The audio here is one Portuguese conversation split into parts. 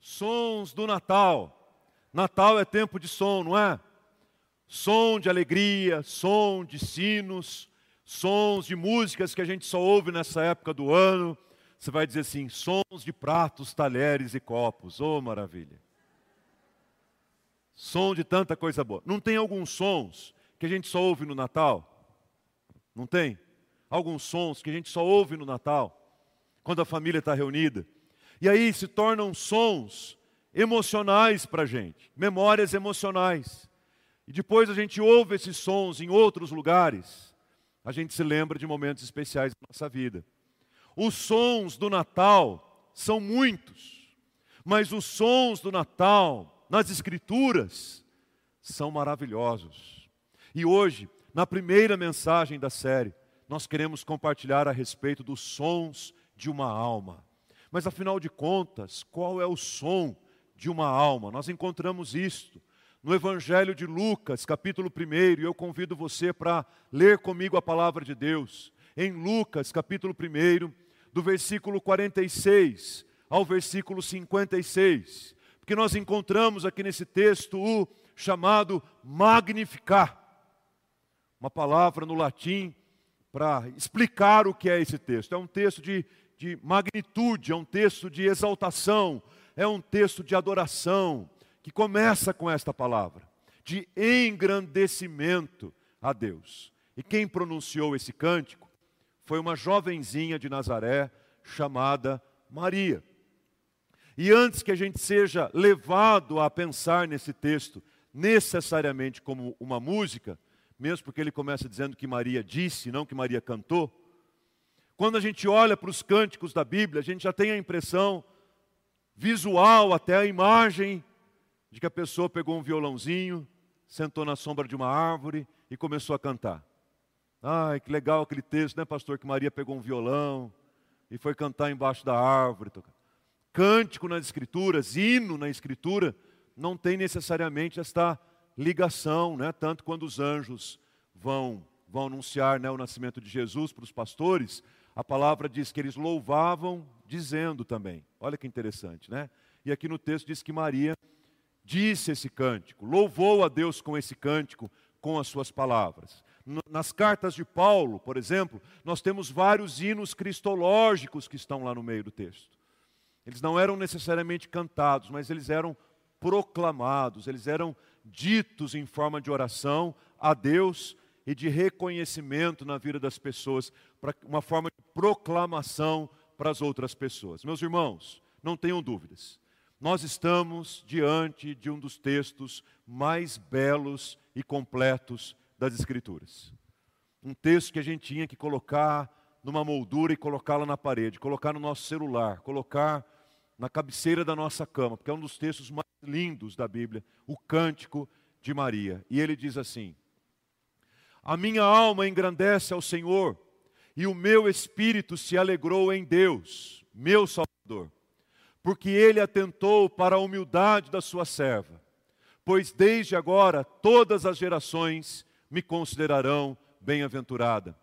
Sons do Natal. Natal é tempo de som, não é? Som de alegria, som de sinos, sons de músicas que a gente só ouve nessa época do ano. Você vai dizer assim: sons de pratos, talheres e copos. Oh, maravilha! Som de tanta coisa boa. Não tem alguns sons que a gente só ouve no Natal? Não tem? Alguns sons que a gente só ouve no Natal, quando a família está reunida. E aí se tornam sons emocionais para a gente, memórias emocionais. E depois a gente ouve esses sons em outros lugares, a gente se lembra de momentos especiais da nossa vida. Os sons do Natal são muitos, mas os sons do Natal nas Escrituras são maravilhosos. E hoje, na primeira mensagem da série, nós queremos compartilhar a respeito dos sons de uma alma. Mas afinal de contas, qual é o som de uma alma? Nós encontramos isto no Evangelho de Lucas, capítulo 1, e eu convido você para ler comigo a palavra de Deus. Em Lucas, capítulo 1, do versículo 46 ao versículo 56, porque nós encontramos aqui nesse texto o chamado magnificar uma palavra no latim para explicar o que é esse texto. É um texto de, de magnitude, é um texto de exaltação, é um texto de adoração, que começa com esta palavra, de engrandecimento a Deus. E quem pronunciou esse cântico foi uma jovenzinha de Nazaré chamada Maria. E antes que a gente seja levado a pensar nesse texto necessariamente como uma música, mesmo porque ele começa dizendo que Maria disse, não que Maria cantou. Quando a gente olha para os cânticos da Bíblia, a gente já tem a impressão visual, até a imagem, de que a pessoa pegou um violãozinho, sentou na sombra de uma árvore e começou a cantar. Ai, que legal aquele texto, né, pastor? Que Maria pegou um violão e foi cantar embaixo da árvore. Cântico nas Escrituras, hino na Escritura, não tem necessariamente esta ligação, né? tanto quando os anjos vão, vão anunciar né, o nascimento de Jesus para os pastores, a palavra diz que eles louvavam dizendo também. Olha que interessante, né? E aqui no texto diz que Maria disse esse cântico, louvou a Deus com esse cântico, com as suas palavras. Nas cartas de Paulo, por exemplo, nós temos vários hinos cristológicos que estão lá no meio do texto. Eles não eram necessariamente cantados, mas eles eram proclamados, eles eram ditos em forma de oração a Deus e de reconhecimento na vida das pessoas, para uma forma proclamação para as outras pessoas. Meus irmãos, não tenham dúvidas. Nós estamos diante de um dos textos mais belos e completos das Escrituras. Um texto que a gente tinha que colocar numa moldura e colocá-la na parede, colocar no nosso celular, colocar na cabeceira da nossa cama, porque é um dos textos mais lindos da Bíblia, o cântico de Maria. E ele diz assim: A minha alma engrandece ao Senhor, e o meu espírito se alegrou em Deus, meu Salvador, porque ele atentou para a humildade da sua serva. Pois desde agora todas as gerações me considerarão bem-aventurada.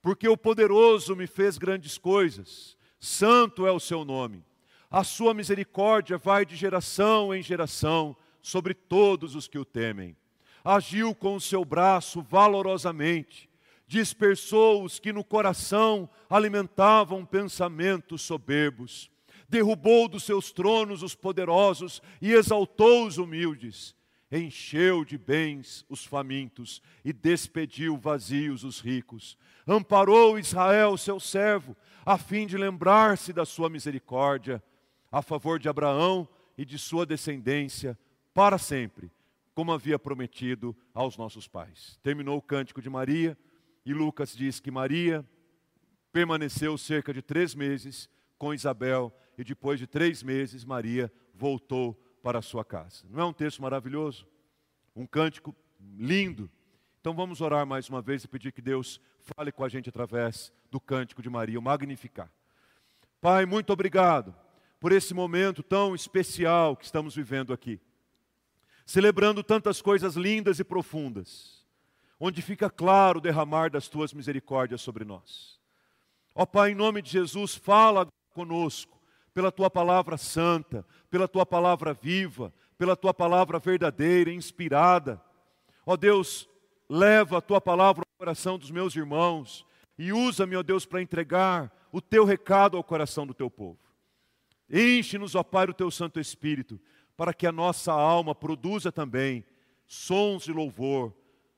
Porque o poderoso me fez grandes coisas, santo é o seu nome a sua misericórdia vai de geração em geração sobre todos os que o temem. Agiu com o seu braço valorosamente, dispersou os que no coração alimentavam pensamentos soberbos, derrubou dos seus tronos os poderosos e exaltou os humildes, encheu de bens os famintos e despediu vazios os ricos, amparou Israel, seu servo, a fim de lembrar-se da sua misericórdia a favor de Abraão e de sua descendência para sempre, como havia prometido aos nossos pais. Terminou o cântico de Maria e Lucas diz que Maria permaneceu cerca de três meses com Isabel e depois de três meses Maria voltou para a sua casa. Não é um texto maravilhoso? Um cântico lindo. Então vamos orar mais uma vez e pedir que Deus fale com a gente através do cântico de Maria, o magnificar. Pai, muito obrigado por esse momento tão especial que estamos vivendo aqui, celebrando tantas coisas lindas e profundas, onde fica claro o derramar das tuas misericórdias sobre nós. Ó Pai, em nome de Jesus, fala conosco, pela tua palavra santa, pela tua palavra viva, pela tua palavra verdadeira, inspirada. Ó Deus, leva a tua palavra ao coração dos meus irmãos e usa-me, ó Deus, para entregar o teu recado ao coração do teu povo. Enche-nos, ó Pai, o teu Santo Espírito, para que a nossa alma produza também sons de louvor,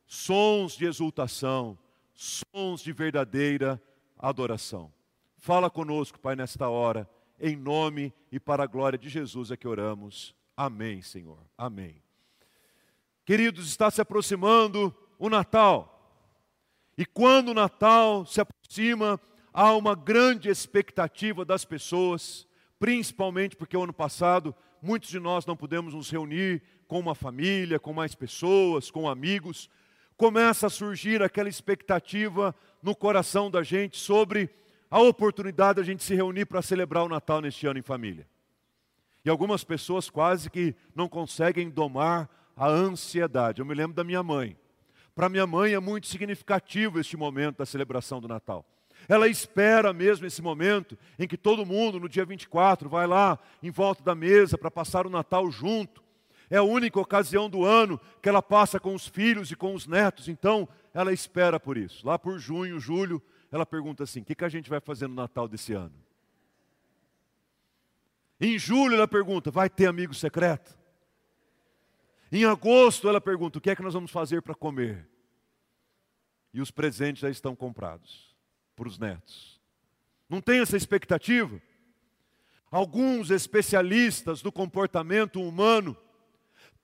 sons de exultação, sons de verdadeira adoração. Fala conosco, Pai, nesta hora, em nome e para a glória de Jesus é que oramos. Amém, Senhor. Amém. Queridos, está se aproximando o Natal. E quando o Natal se aproxima, há uma grande expectativa das pessoas, principalmente porque o ano passado muitos de nós não pudemos nos reunir com uma família, com mais pessoas, com amigos. Começa a surgir aquela expectativa no coração da gente sobre a oportunidade da gente se reunir para celebrar o Natal neste ano em família. E algumas pessoas quase que não conseguem domar a ansiedade. Eu me lembro da minha mãe. Para minha mãe é muito significativo este momento da celebração do Natal. Ela espera mesmo esse momento em que todo mundo, no dia 24, vai lá em volta da mesa para passar o Natal junto. É a única ocasião do ano que ela passa com os filhos e com os netos, então ela espera por isso. Lá por junho, julho, ela pergunta assim: o que, que a gente vai fazer no Natal desse ano? Em julho, ela pergunta: vai ter amigo secreto? Em agosto, ela pergunta: o que é que nós vamos fazer para comer? E os presentes já estão comprados para os netos. Não tem essa expectativa? Alguns especialistas do comportamento humano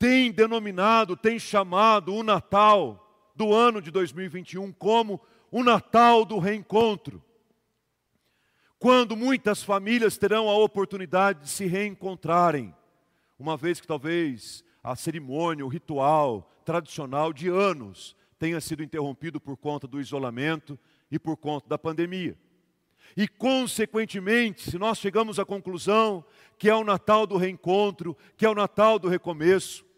têm denominado, têm chamado o Natal do ano de 2021 como o Natal do reencontro. Quando muitas famílias terão a oportunidade de se reencontrarem, uma vez que talvez a cerimônia, o ritual tradicional de anos tenha sido interrompido por conta do isolamento e por conta da pandemia. E, consequentemente, se nós chegamos à conclusão que é o Natal do reencontro, que é o Natal do recomeço,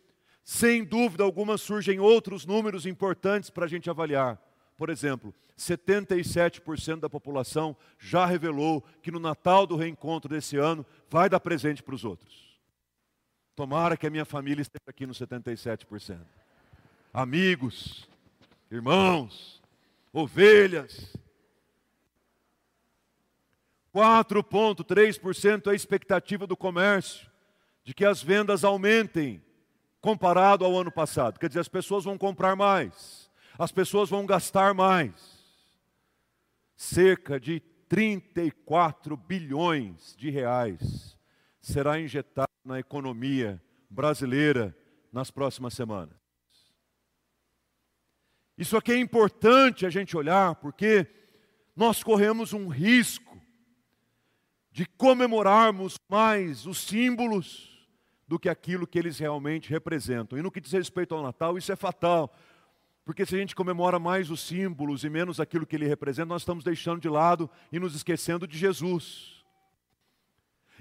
sem dúvida alguma surgem outros números importantes para a gente avaliar. Por exemplo, 77% da população já revelou que no Natal do reencontro desse ano vai dar presente para os outros. Tomara que a minha família esteja aqui no 77%. Amigos, irmãos, ovelhas. 4,3% é a expectativa do comércio de que as vendas aumentem comparado ao ano passado. Quer dizer, as pessoas vão comprar mais, as pessoas vão gastar mais. Cerca de 34 bilhões de reais será injetado na economia brasileira nas próximas semanas. Isso aqui é importante a gente olhar, porque nós corremos um risco de comemorarmos mais os símbolos do que aquilo que eles realmente representam. E no que diz respeito ao Natal, isso é fatal, porque se a gente comemora mais os símbolos e menos aquilo que ele representa, nós estamos deixando de lado e nos esquecendo de Jesus.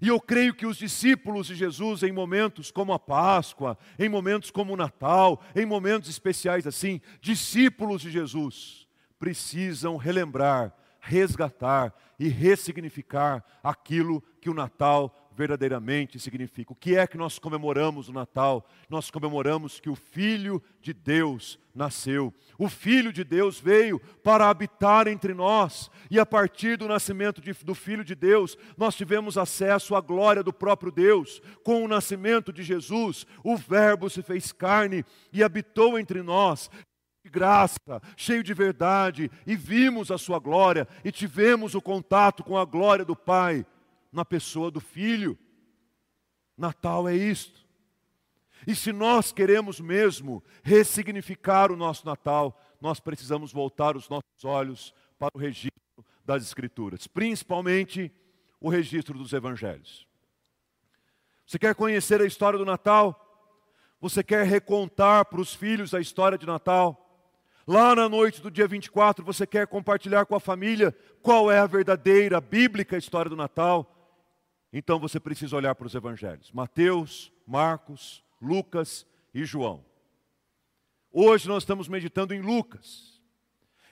E eu creio que os discípulos de Jesus, em momentos como a Páscoa, em momentos como o Natal, em momentos especiais assim, discípulos de Jesus, precisam relembrar, resgatar e ressignificar aquilo que o Natal verdadeiramente significa. O que é que nós comemoramos o Natal? Nós comemoramos que o Filho de Deus nasceu. O Filho de Deus veio para habitar entre nós, e a partir do nascimento de, do Filho de Deus, nós tivemos acesso à glória do próprio Deus. Com o nascimento de Jesus, o Verbo se fez carne e habitou entre nós de graça, cheio de verdade, e vimos a sua glória, e tivemos o contato com a glória do Pai na pessoa do Filho. Natal é isto. E se nós queremos mesmo ressignificar o nosso Natal, nós precisamos voltar os nossos olhos para o registro das Escrituras, principalmente o registro dos Evangelhos. Você quer conhecer a história do Natal? Você quer recontar para os filhos a história de Natal? Lá na noite do dia 24, você quer compartilhar com a família qual é a verdadeira bíblica história do Natal? Então você precisa olhar para os evangelhos: Mateus, Marcos, Lucas e João. Hoje nós estamos meditando em Lucas.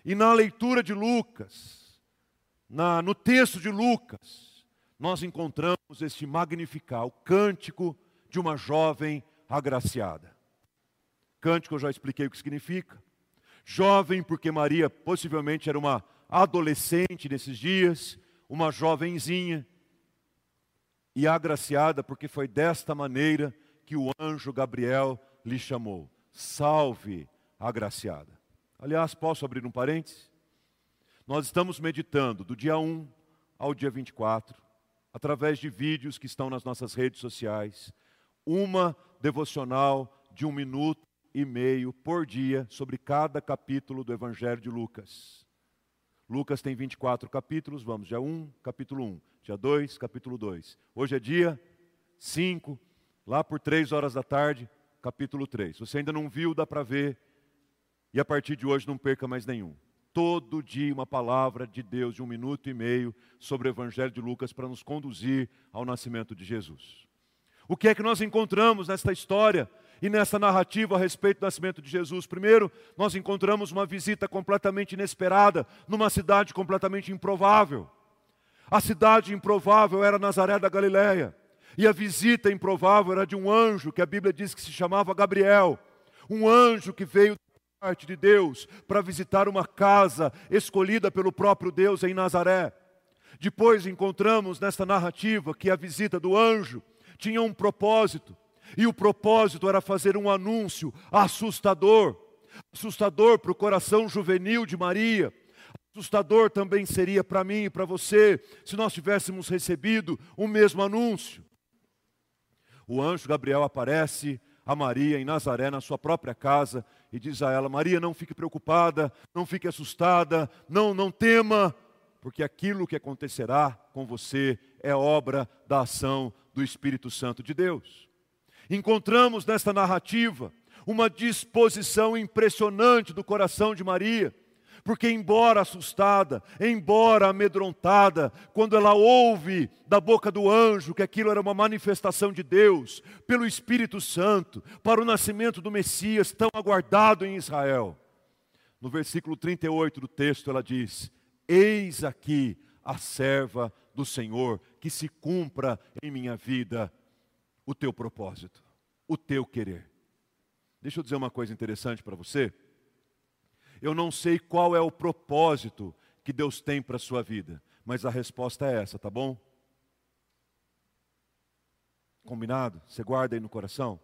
E na leitura de Lucas, na, no texto de Lucas, nós encontramos este magnificar, o cântico de uma jovem agraciada. Cântico eu já expliquei o que significa. Jovem, porque Maria possivelmente era uma adolescente nesses dias, uma jovenzinha, e agraciada, porque foi desta maneira que o anjo Gabriel lhe chamou. Salve, agraciada. Aliás, posso abrir um parênteses? Nós estamos meditando do dia 1 ao dia 24, através de vídeos que estão nas nossas redes sociais, uma devocional de um minuto e meio por dia sobre cada capítulo do Evangelho de Lucas. Lucas tem 24 capítulos, vamos, dia 1, capítulo 1, dia 2, capítulo 2. Hoje é dia 5, lá por 3 horas da tarde, capítulo 3. Se você ainda não viu, dá para ver, e a partir de hoje não perca mais nenhum. Todo dia uma palavra de Deus de um minuto e meio sobre o Evangelho de Lucas para nos conduzir ao nascimento de Jesus. O que é que nós encontramos nesta história e nessa narrativa a respeito do nascimento de Jesus? Primeiro, nós encontramos uma visita completamente inesperada numa cidade completamente improvável. A cidade improvável era Nazaré da Galileia. E a visita improvável era de um anjo que a Bíblia diz que se chamava Gabriel. Um anjo que veio da parte de Deus para visitar uma casa escolhida pelo próprio Deus em Nazaré. Depois encontramos nesta narrativa que a visita do anjo tinha um propósito, e o propósito era fazer um anúncio assustador assustador para o coração juvenil de Maria. Assustador também seria para mim e para você se nós tivéssemos recebido o mesmo anúncio. O anjo Gabriel aparece a Maria em Nazaré, na sua própria casa, e diz a ela: Maria, não fique preocupada, não fique assustada, não, não tema, porque aquilo que acontecerá com você é obra da ação do Espírito Santo de Deus. Encontramos nesta narrativa uma disposição impressionante do coração de Maria, porque, embora assustada, embora amedrontada, quando ela ouve da boca do anjo que aquilo era uma manifestação de Deus, pelo Espírito Santo, para o nascimento do Messias tão aguardado em Israel. No versículo 38 do texto, ela diz: Eis aqui a serva do Senhor, que se cumpra em minha vida o teu propósito, o teu querer. Deixa eu dizer uma coisa interessante para você. Eu não sei qual é o propósito que Deus tem para a sua vida, mas a resposta é essa, tá bom? Combinado? Você guarda aí no coração?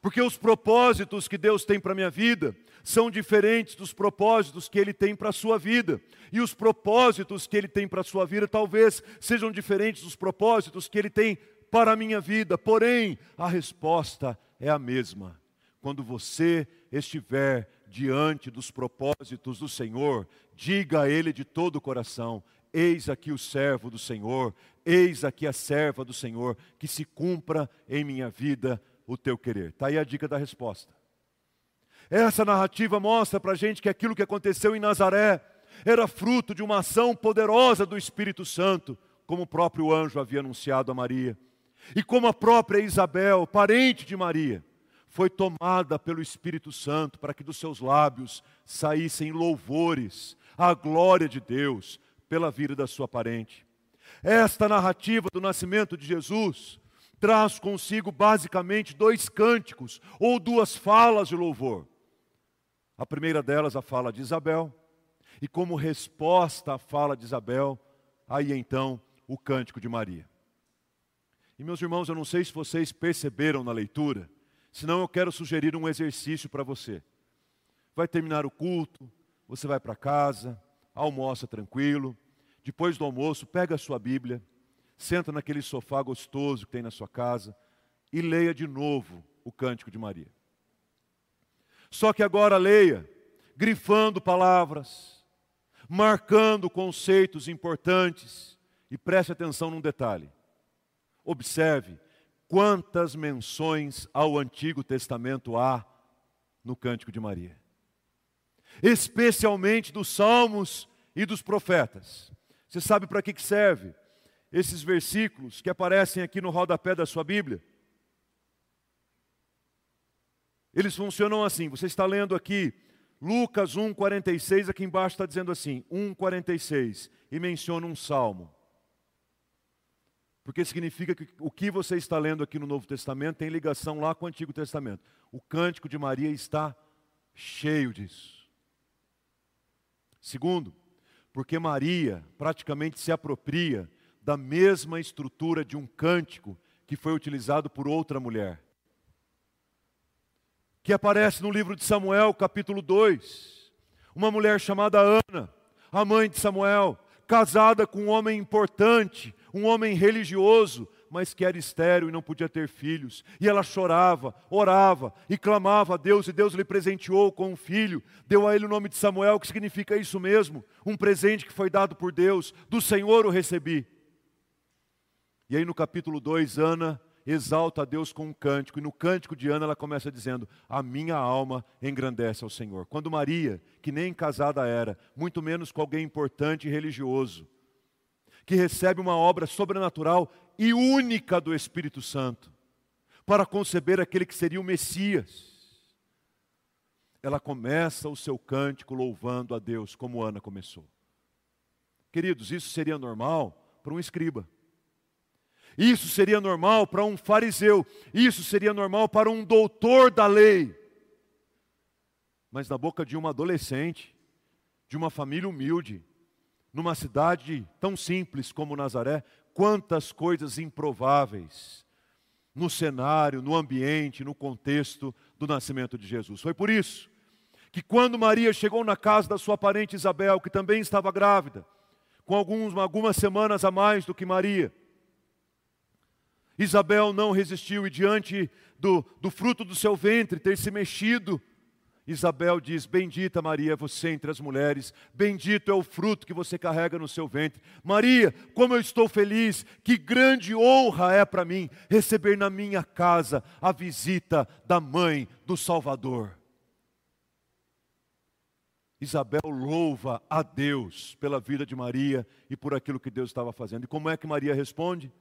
Porque os propósitos que Deus tem para a minha vida são diferentes dos propósitos que Ele tem para a sua vida. E os propósitos que Ele tem para a sua vida talvez sejam diferentes dos propósitos que Ele tem para a minha vida. Porém, a resposta é a mesma. Quando você estiver diante dos propósitos do Senhor, diga a Ele de todo o coração: Eis aqui o servo do Senhor, eis aqui a serva do Senhor, que se cumpra em minha vida o teu querer. Está aí a dica da resposta. Essa narrativa mostra para a gente que aquilo que aconteceu em Nazaré era fruto de uma ação poderosa do Espírito Santo, como o próprio anjo havia anunciado a Maria. E como a própria Isabel, parente de Maria, foi tomada pelo Espírito Santo para que dos seus lábios saíssem louvores à glória de Deus pela vida da sua parente. Esta narrativa do nascimento de Jesus traz consigo basicamente dois cânticos ou duas falas de louvor. A primeira delas, a fala de Isabel, e como resposta à fala de Isabel, aí então o cântico de Maria. E meus irmãos, eu não sei se vocês perceberam na leitura, senão eu quero sugerir um exercício para você. Vai terminar o culto, você vai para casa, almoça tranquilo, depois do almoço, pega a sua Bíblia, senta naquele sofá gostoso que tem na sua casa e leia de novo o Cântico de Maria. Só que agora leia, grifando palavras, marcando conceitos importantes e preste atenção num detalhe. Observe quantas menções ao Antigo Testamento há no Cântico de Maria, especialmente dos Salmos e dos profetas. Você sabe para que serve? esses versículos que aparecem aqui no rodapé da sua Bíblia. Eles funcionam assim. Você está lendo aqui Lucas 1,46, aqui embaixo está dizendo assim, 1,46, e menciona um salmo. Porque significa que o que você está lendo aqui no Novo Testamento tem ligação lá com o Antigo Testamento. O cântico de Maria está cheio disso. Segundo, porque Maria praticamente se apropria da mesma estrutura de um cântico que foi utilizado por outra mulher. Que aparece no livro de Samuel, capítulo 2. Uma mulher chamada Ana, a mãe de Samuel, casada com um homem importante, um homem religioso, mas que era estéril e não podia ter filhos. E ela chorava, orava e clamava a Deus, e Deus lhe presenteou com um filho. Deu a ele o nome de Samuel, que significa isso mesmo, um presente que foi dado por Deus, do Senhor o recebi. E aí no capítulo 2, Ana exalta a Deus com um cântico, e no cântico de Ana ela começa dizendo: A minha alma engrandece ao Senhor. Quando Maria, que nem casada era, muito menos com alguém importante e religioso, que recebe uma obra sobrenatural e única do Espírito Santo, para conceber aquele que seria o Messias, ela começa o seu cântico louvando a Deus, como Ana começou. Queridos, isso seria normal para um escriba. Isso seria normal para um fariseu, isso seria normal para um doutor da lei. Mas na boca de uma adolescente, de uma família humilde, numa cidade tão simples como Nazaré, quantas coisas improváveis no cenário, no ambiente, no contexto do nascimento de Jesus. Foi por isso que quando Maria chegou na casa da sua parente Isabel, que também estava grávida, com alguns, algumas semanas a mais do que Maria, Isabel não resistiu e diante do, do fruto do seu ventre ter se mexido, Isabel diz: Bendita Maria você entre as mulheres, bendito é o fruto que você carrega no seu ventre. Maria, como eu estou feliz, que grande honra é para mim receber na minha casa a visita da mãe do Salvador. Isabel louva a Deus pela vida de Maria e por aquilo que Deus estava fazendo. E como é que Maria responde?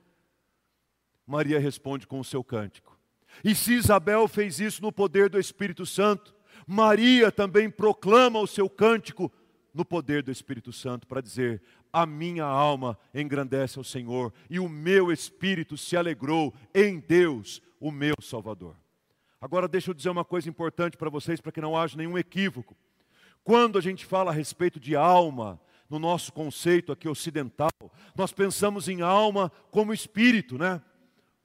Maria responde com o seu cântico. E se Isabel fez isso no poder do Espírito Santo, Maria também proclama o seu cântico no poder do Espírito Santo para dizer: A minha alma engrandece ao Senhor e o meu espírito se alegrou em Deus, o meu Salvador. Agora deixa eu dizer uma coisa importante para vocês, para que não haja nenhum equívoco. Quando a gente fala a respeito de alma, no nosso conceito aqui ocidental, nós pensamos em alma como espírito, né?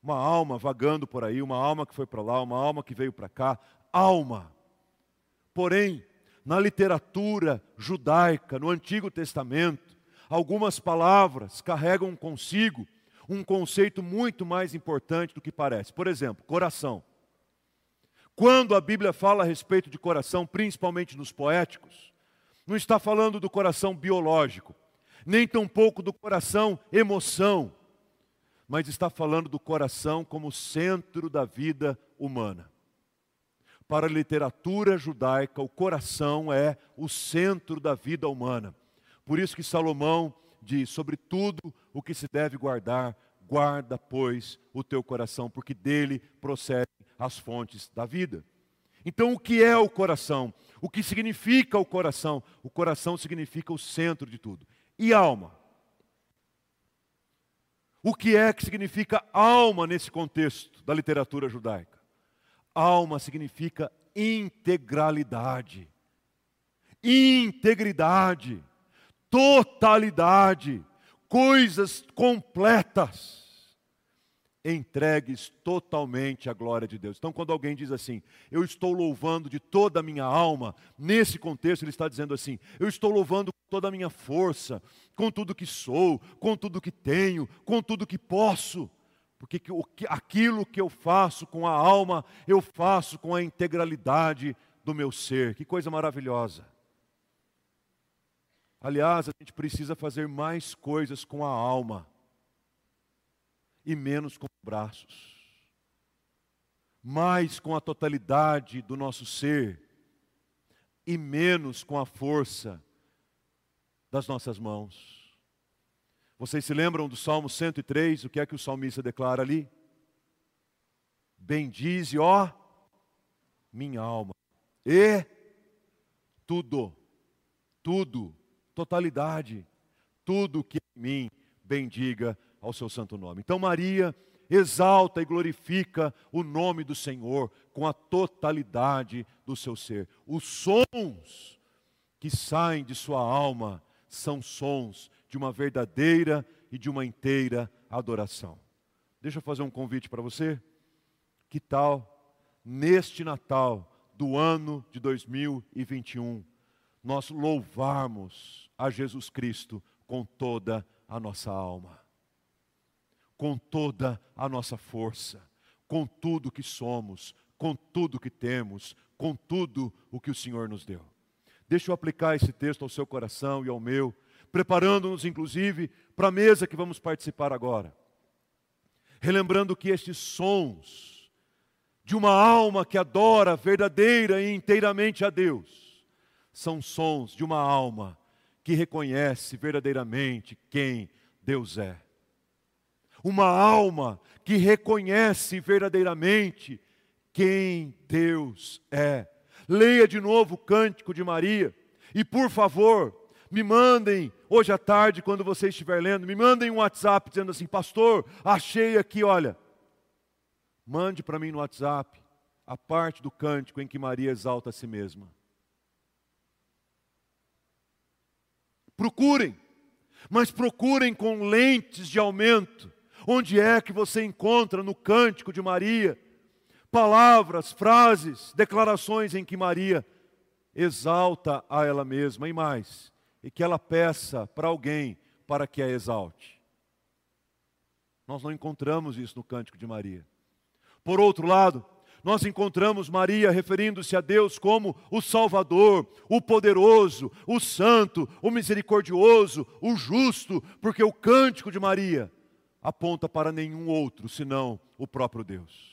uma alma vagando por aí, uma alma que foi para lá, uma alma que veio para cá, alma. Porém, na literatura judaica, no Antigo Testamento, algumas palavras carregam consigo um conceito muito mais importante do que parece. Por exemplo, coração. Quando a Bíblia fala a respeito de coração, principalmente nos poéticos, não está falando do coração biológico, nem tampouco do coração emoção, mas está falando do coração como centro da vida humana. Para a literatura judaica, o coração é o centro da vida humana. Por isso que Salomão diz: sobre tudo o que se deve guardar, guarda, pois, o teu coração, porque dele procedem as fontes da vida. Então, o que é o coração? O que significa o coração? O coração significa o centro de tudo. E alma? O que é que significa alma nesse contexto da literatura judaica? Alma significa integralidade, integridade, totalidade, coisas completas entregues totalmente à glória de Deus. Então, quando alguém diz assim, eu estou louvando de toda a minha alma, nesse contexto ele está dizendo assim, eu estou louvando com toda a minha força, com tudo que sou, com tudo que tenho, com tudo que posso. Porque aquilo que eu faço com a alma, eu faço com a integralidade do meu ser. Que coisa maravilhosa. Aliás, a gente precisa fazer mais coisas com a alma e menos com os braços. Mais com a totalidade do nosso ser e menos com a força das nossas mãos. Vocês se lembram do Salmo 103? O que é que o salmista declara ali? Bendize, ó, minha alma, e tudo, tudo, totalidade, tudo que em mim bendiga ao seu santo nome. Então, Maria exalta e glorifica o nome do Senhor com a totalidade do seu ser. Os sons que saem de sua alma são sons de uma verdadeira e de uma inteira adoração. Deixa eu fazer um convite para você. Que tal, neste Natal do ano de 2021, nós louvarmos a Jesus Cristo com toda a nossa alma? com toda a nossa força, com tudo que somos, com tudo que temos, com tudo o que o Senhor nos deu. Deixa eu aplicar esse texto ao seu coração e ao meu, preparando-nos inclusive para a mesa que vamos participar agora. Relembrando que estes sons de uma alma que adora verdadeira e inteiramente a Deus são sons de uma alma que reconhece verdadeiramente quem Deus é uma alma que reconhece verdadeiramente quem Deus é. Leia de novo o cântico de Maria e, por favor, me mandem hoje à tarde, quando você estiver lendo, me mandem um WhatsApp dizendo assim: Pastor, achei aqui, olha. Mande para mim no WhatsApp a parte do cântico em que Maria exalta a si mesma. Procurem, mas procurem com lentes de aumento Onde é que você encontra no cântico de Maria palavras, frases, declarações em que Maria exalta a ela mesma e mais, e que ela peça para alguém para que a exalte? Nós não encontramos isso no cântico de Maria. Por outro lado, nós encontramos Maria referindo-se a Deus como o Salvador, o poderoso, o santo, o misericordioso, o justo, porque o cântico de Maria aponta para nenhum outro senão o próprio Deus.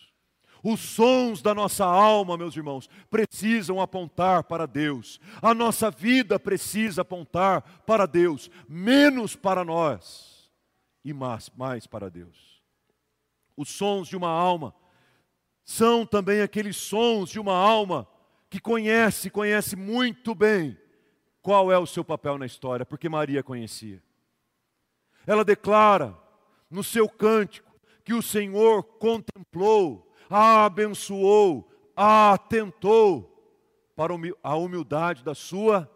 Os sons da nossa alma, meus irmãos, precisam apontar para Deus. A nossa vida precisa apontar para Deus, menos para nós e mais, mais para Deus. Os sons de uma alma são também aqueles sons de uma alma que conhece, conhece muito bem qual é o seu papel na história, porque Maria conhecia. Ela declara no seu cântico que o Senhor contemplou, abençoou, atentou para a humildade da sua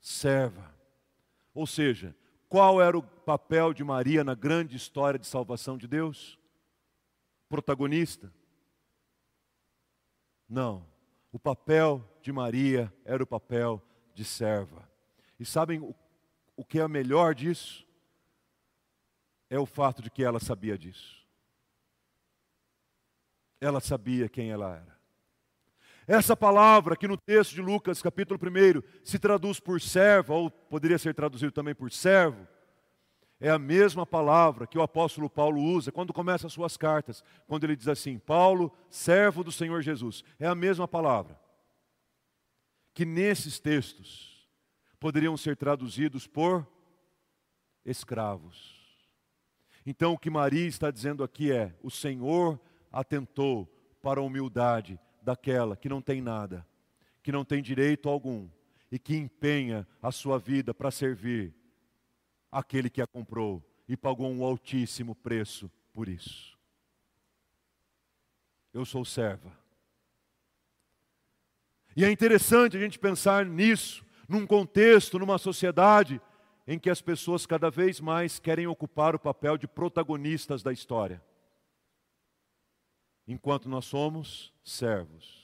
serva. Ou seja, qual era o papel de Maria na grande história de salvação de Deus? Protagonista? Não. O papel de Maria era o papel de serva. E sabem o, o que é melhor disso? é o fato de que ela sabia disso. Ela sabia quem ela era. Essa palavra que no texto de Lucas, capítulo 1, se traduz por serva, ou poderia ser traduzido também por servo, é a mesma palavra que o apóstolo Paulo usa quando começa as suas cartas, quando ele diz assim: Paulo, servo do Senhor Jesus. É a mesma palavra que nesses textos poderiam ser traduzidos por escravos. Então o que Maria está dizendo aqui é: o Senhor atentou para a humildade daquela que não tem nada, que não tem direito algum e que empenha a sua vida para servir aquele que a comprou e pagou um altíssimo preço por isso. Eu sou serva. E é interessante a gente pensar nisso, num contexto, numa sociedade em que as pessoas cada vez mais querem ocupar o papel de protagonistas da história, enquanto nós somos servos.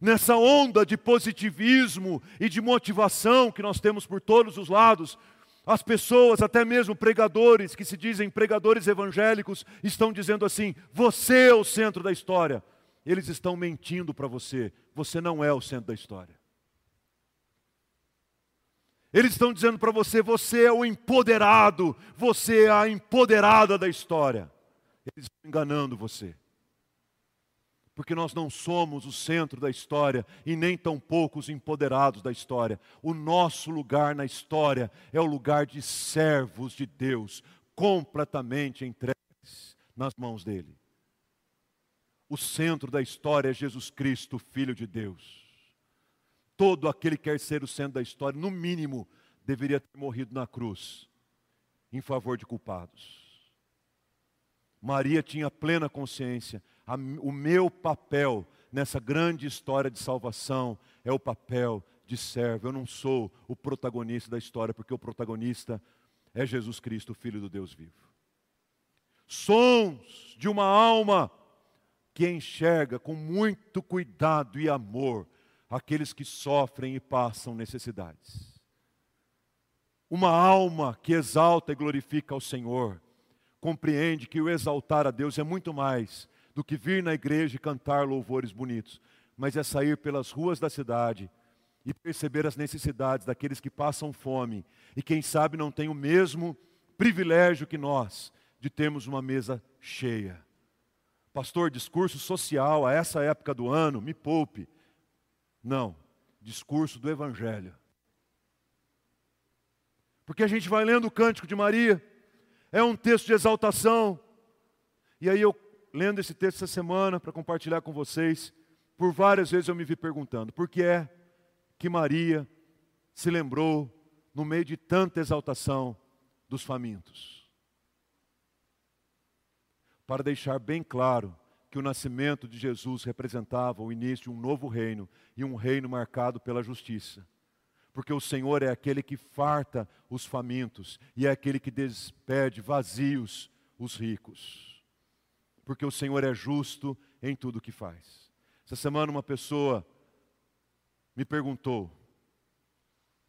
Nessa onda de positivismo e de motivação que nós temos por todos os lados, as pessoas, até mesmo pregadores que se dizem pregadores evangélicos, estão dizendo assim: você é o centro da história. Eles estão mentindo para você, você não é o centro da história. Eles estão dizendo para você: você é o empoderado, você é a empoderada da história. Eles estão enganando você. Porque nós não somos o centro da história e nem tampouco os empoderados da história. O nosso lugar na história é o lugar de servos de Deus, completamente entregues nas mãos dele. O centro da história é Jesus Cristo, Filho de Deus. Todo aquele que quer ser o centro da história, no mínimo, deveria ter morrido na cruz, em favor de culpados. Maria tinha plena consciência, a, o meu papel nessa grande história de salvação é o papel de servo. Eu não sou o protagonista da história, porque o protagonista é Jesus Cristo, Filho do Deus vivo. Sons de uma alma que enxerga com muito cuidado e amor aqueles que sofrem e passam necessidades. Uma alma que exalta e glorifica ao Senhor, compreende que o exaltar a Deus é muito mais do que vir na igreja e cantar louvores bonitos, mas é sair pelas ruas da cidade e perceber as necessidades daqueles que passam fome e quem sabe não tem o mesmo privilégio que nós de termos uma mesa cheia. Pastor, discurso social a essa época do ano, me poupe. Não, discurso do Evangelho. Porque a gente vai lendo o Cântico de Maria, é um texto de exaltação. E aí eu, lendo esse texto essa semana para compartilhar com vocês, por várias vezes eu me vi perguntando, por que é que Maria se lembrou, no meio de tanta exaltação, dos famintos? Para deixar bem claro que o nascimento de Jesus representava o início de um novo reino e um reino marcado pela justiça. Porque o Senhor é aquele que farta os famintos e é aquele que despede vazios os ricos. Porque o Senhor é justo em tudo o que faz. Essa semana uma pessoa me perguntou: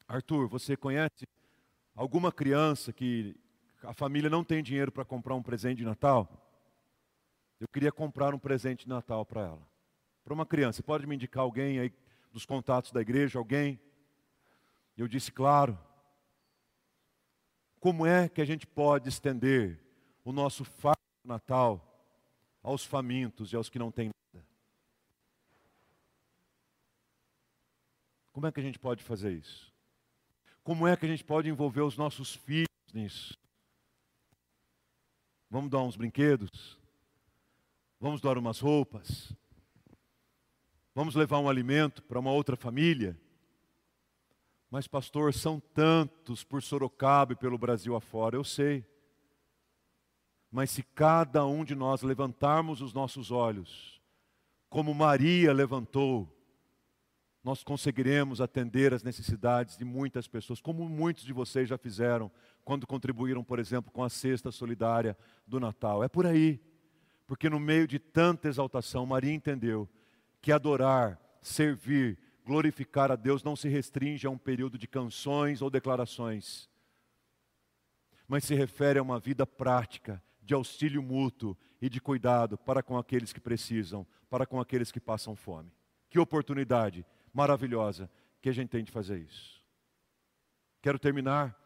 Arthur, você conhece alguma criança que a família não tem dinheiro para comprar um presente de Natal? Eu queria comprar um presente de Natal para ela. Para uma criança. Pode me indicar alguém aí dos contatos da igreja? Alguém? Eu disse, claro. Como é que a gente pode estender o nosso fardo Natal aos famintos e aos que não têm nada? Como é que a gente pode fazer isso? Como é que a gente pode envolver os nossos filhos nisso? Vamos dar uns brinquedos? Vamos doar umas roupas. Vamos levar um alimento para uma outra família. Mas, pastor, são tantos por Sorocaba e pelo Brasil afora, eu sei. Mas se cada um de nós levantarmos os nossos olhos, como Maria levantou, nós conseguiremos atender as necessidades de muitas pessoas, como muitos de vocês já fizeram quando contribuíram, por exemplo, com a cesta solidária do Natal. É por aí. Porque no meio de tanta exaltação, Maria entendeu que adorar, servir, glorificar a Deus não se restringe a um período de canções ou declarações, mas se refere a uma vida prática de auxílio mútuo e de cuidado para com aqueles que precisam, para com aqueles que passam fome. Que oportunidade maravilhosa que a gente tem de fazer isso. Quero terminar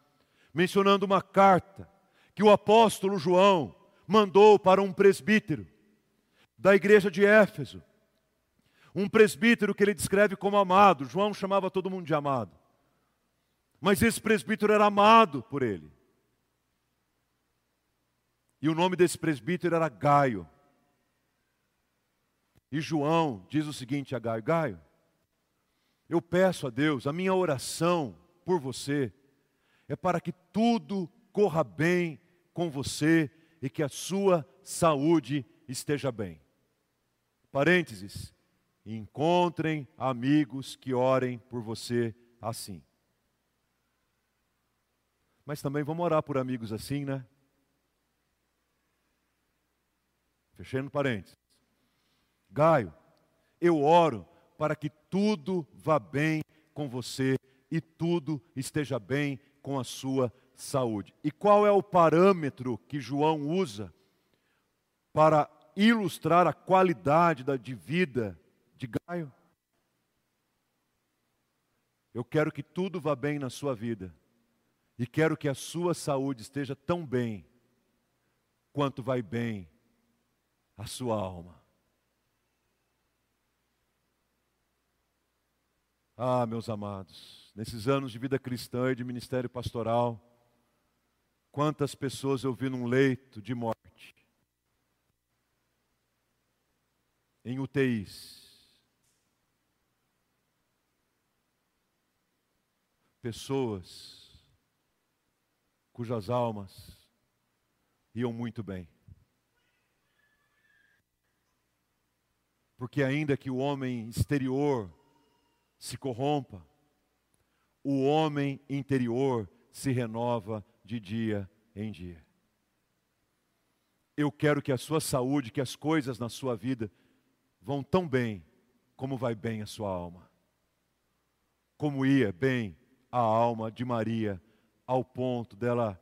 mencionando uma carta que o apóstolo João mandou para um presbítero da igreja de Éfeso. Um presbítero que ele descreve como amado. João chamava todo mundo de amado. Mas esse presbítero era amado por ele. E o nome desse presbítero era Gaio. E João diz o seguinte a Gaio: Gaio, eu peço a Deus, a minha oração por você é para que tudo corra bem com você e que a sua saúde esteja bem. Parênteses. Encontrem amigos que orem por você assim. Mas também vamos orar por amigos assim, né? Fechando parênteses. Gaio, eu oro para que tudo vá bem com você e tudo esteja bem com a sua saúde. E qual é o parâmetro que João usa para ilustrar a qualidade da, de vida de Gaio? Eu quero que tudo vá bem na sua vida. E quero que a sua saúde esteja tão bem quanto vai bem a sua alma. Ah, meus amados, nesses anos de vida cristã e de ministério pastoral, Quantas pessoas eu vi num leito de morte, em UTIs, pessoas cujas almas iam muito bem. Porque ainda que o homem exterior se corrompa, o homem interior se renova de dia em dia. Eu quero que a sua saúde, que as coisas na sua vida vão tão bem como vai bem a sua alma. Como ia bem a alma de Maria ao ponto dela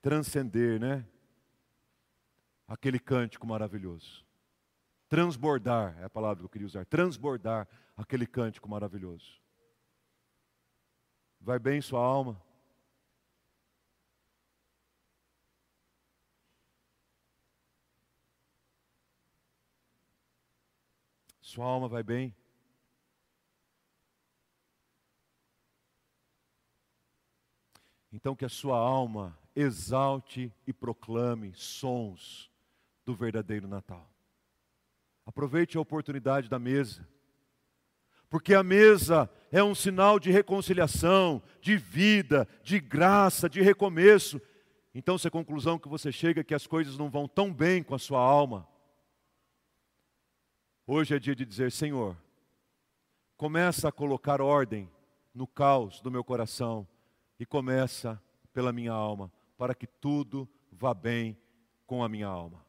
transcender, né? Aquele cântico maravilhoso. Transbordar é a palavra que eu queria usar. Transbordar aquele cântico maravilhoso. Vai bem sua alma? Sua alma vai bem? Então que a sua alma exalte e proclame sons do verdadeiro Natal. Aproveite a oportunidade da mesa, porque a mesa é um sinal de reconciliação, de vida, de graça, de recomeço. Então, se a conclusão que você chega é que as coisas não vão tão bem com a sua alma, hoje é dia de dizer: Senhor, começa a colocar ordem no caos do meu coração e começa pela minha alma, para que tudo vá bem com a minha alma.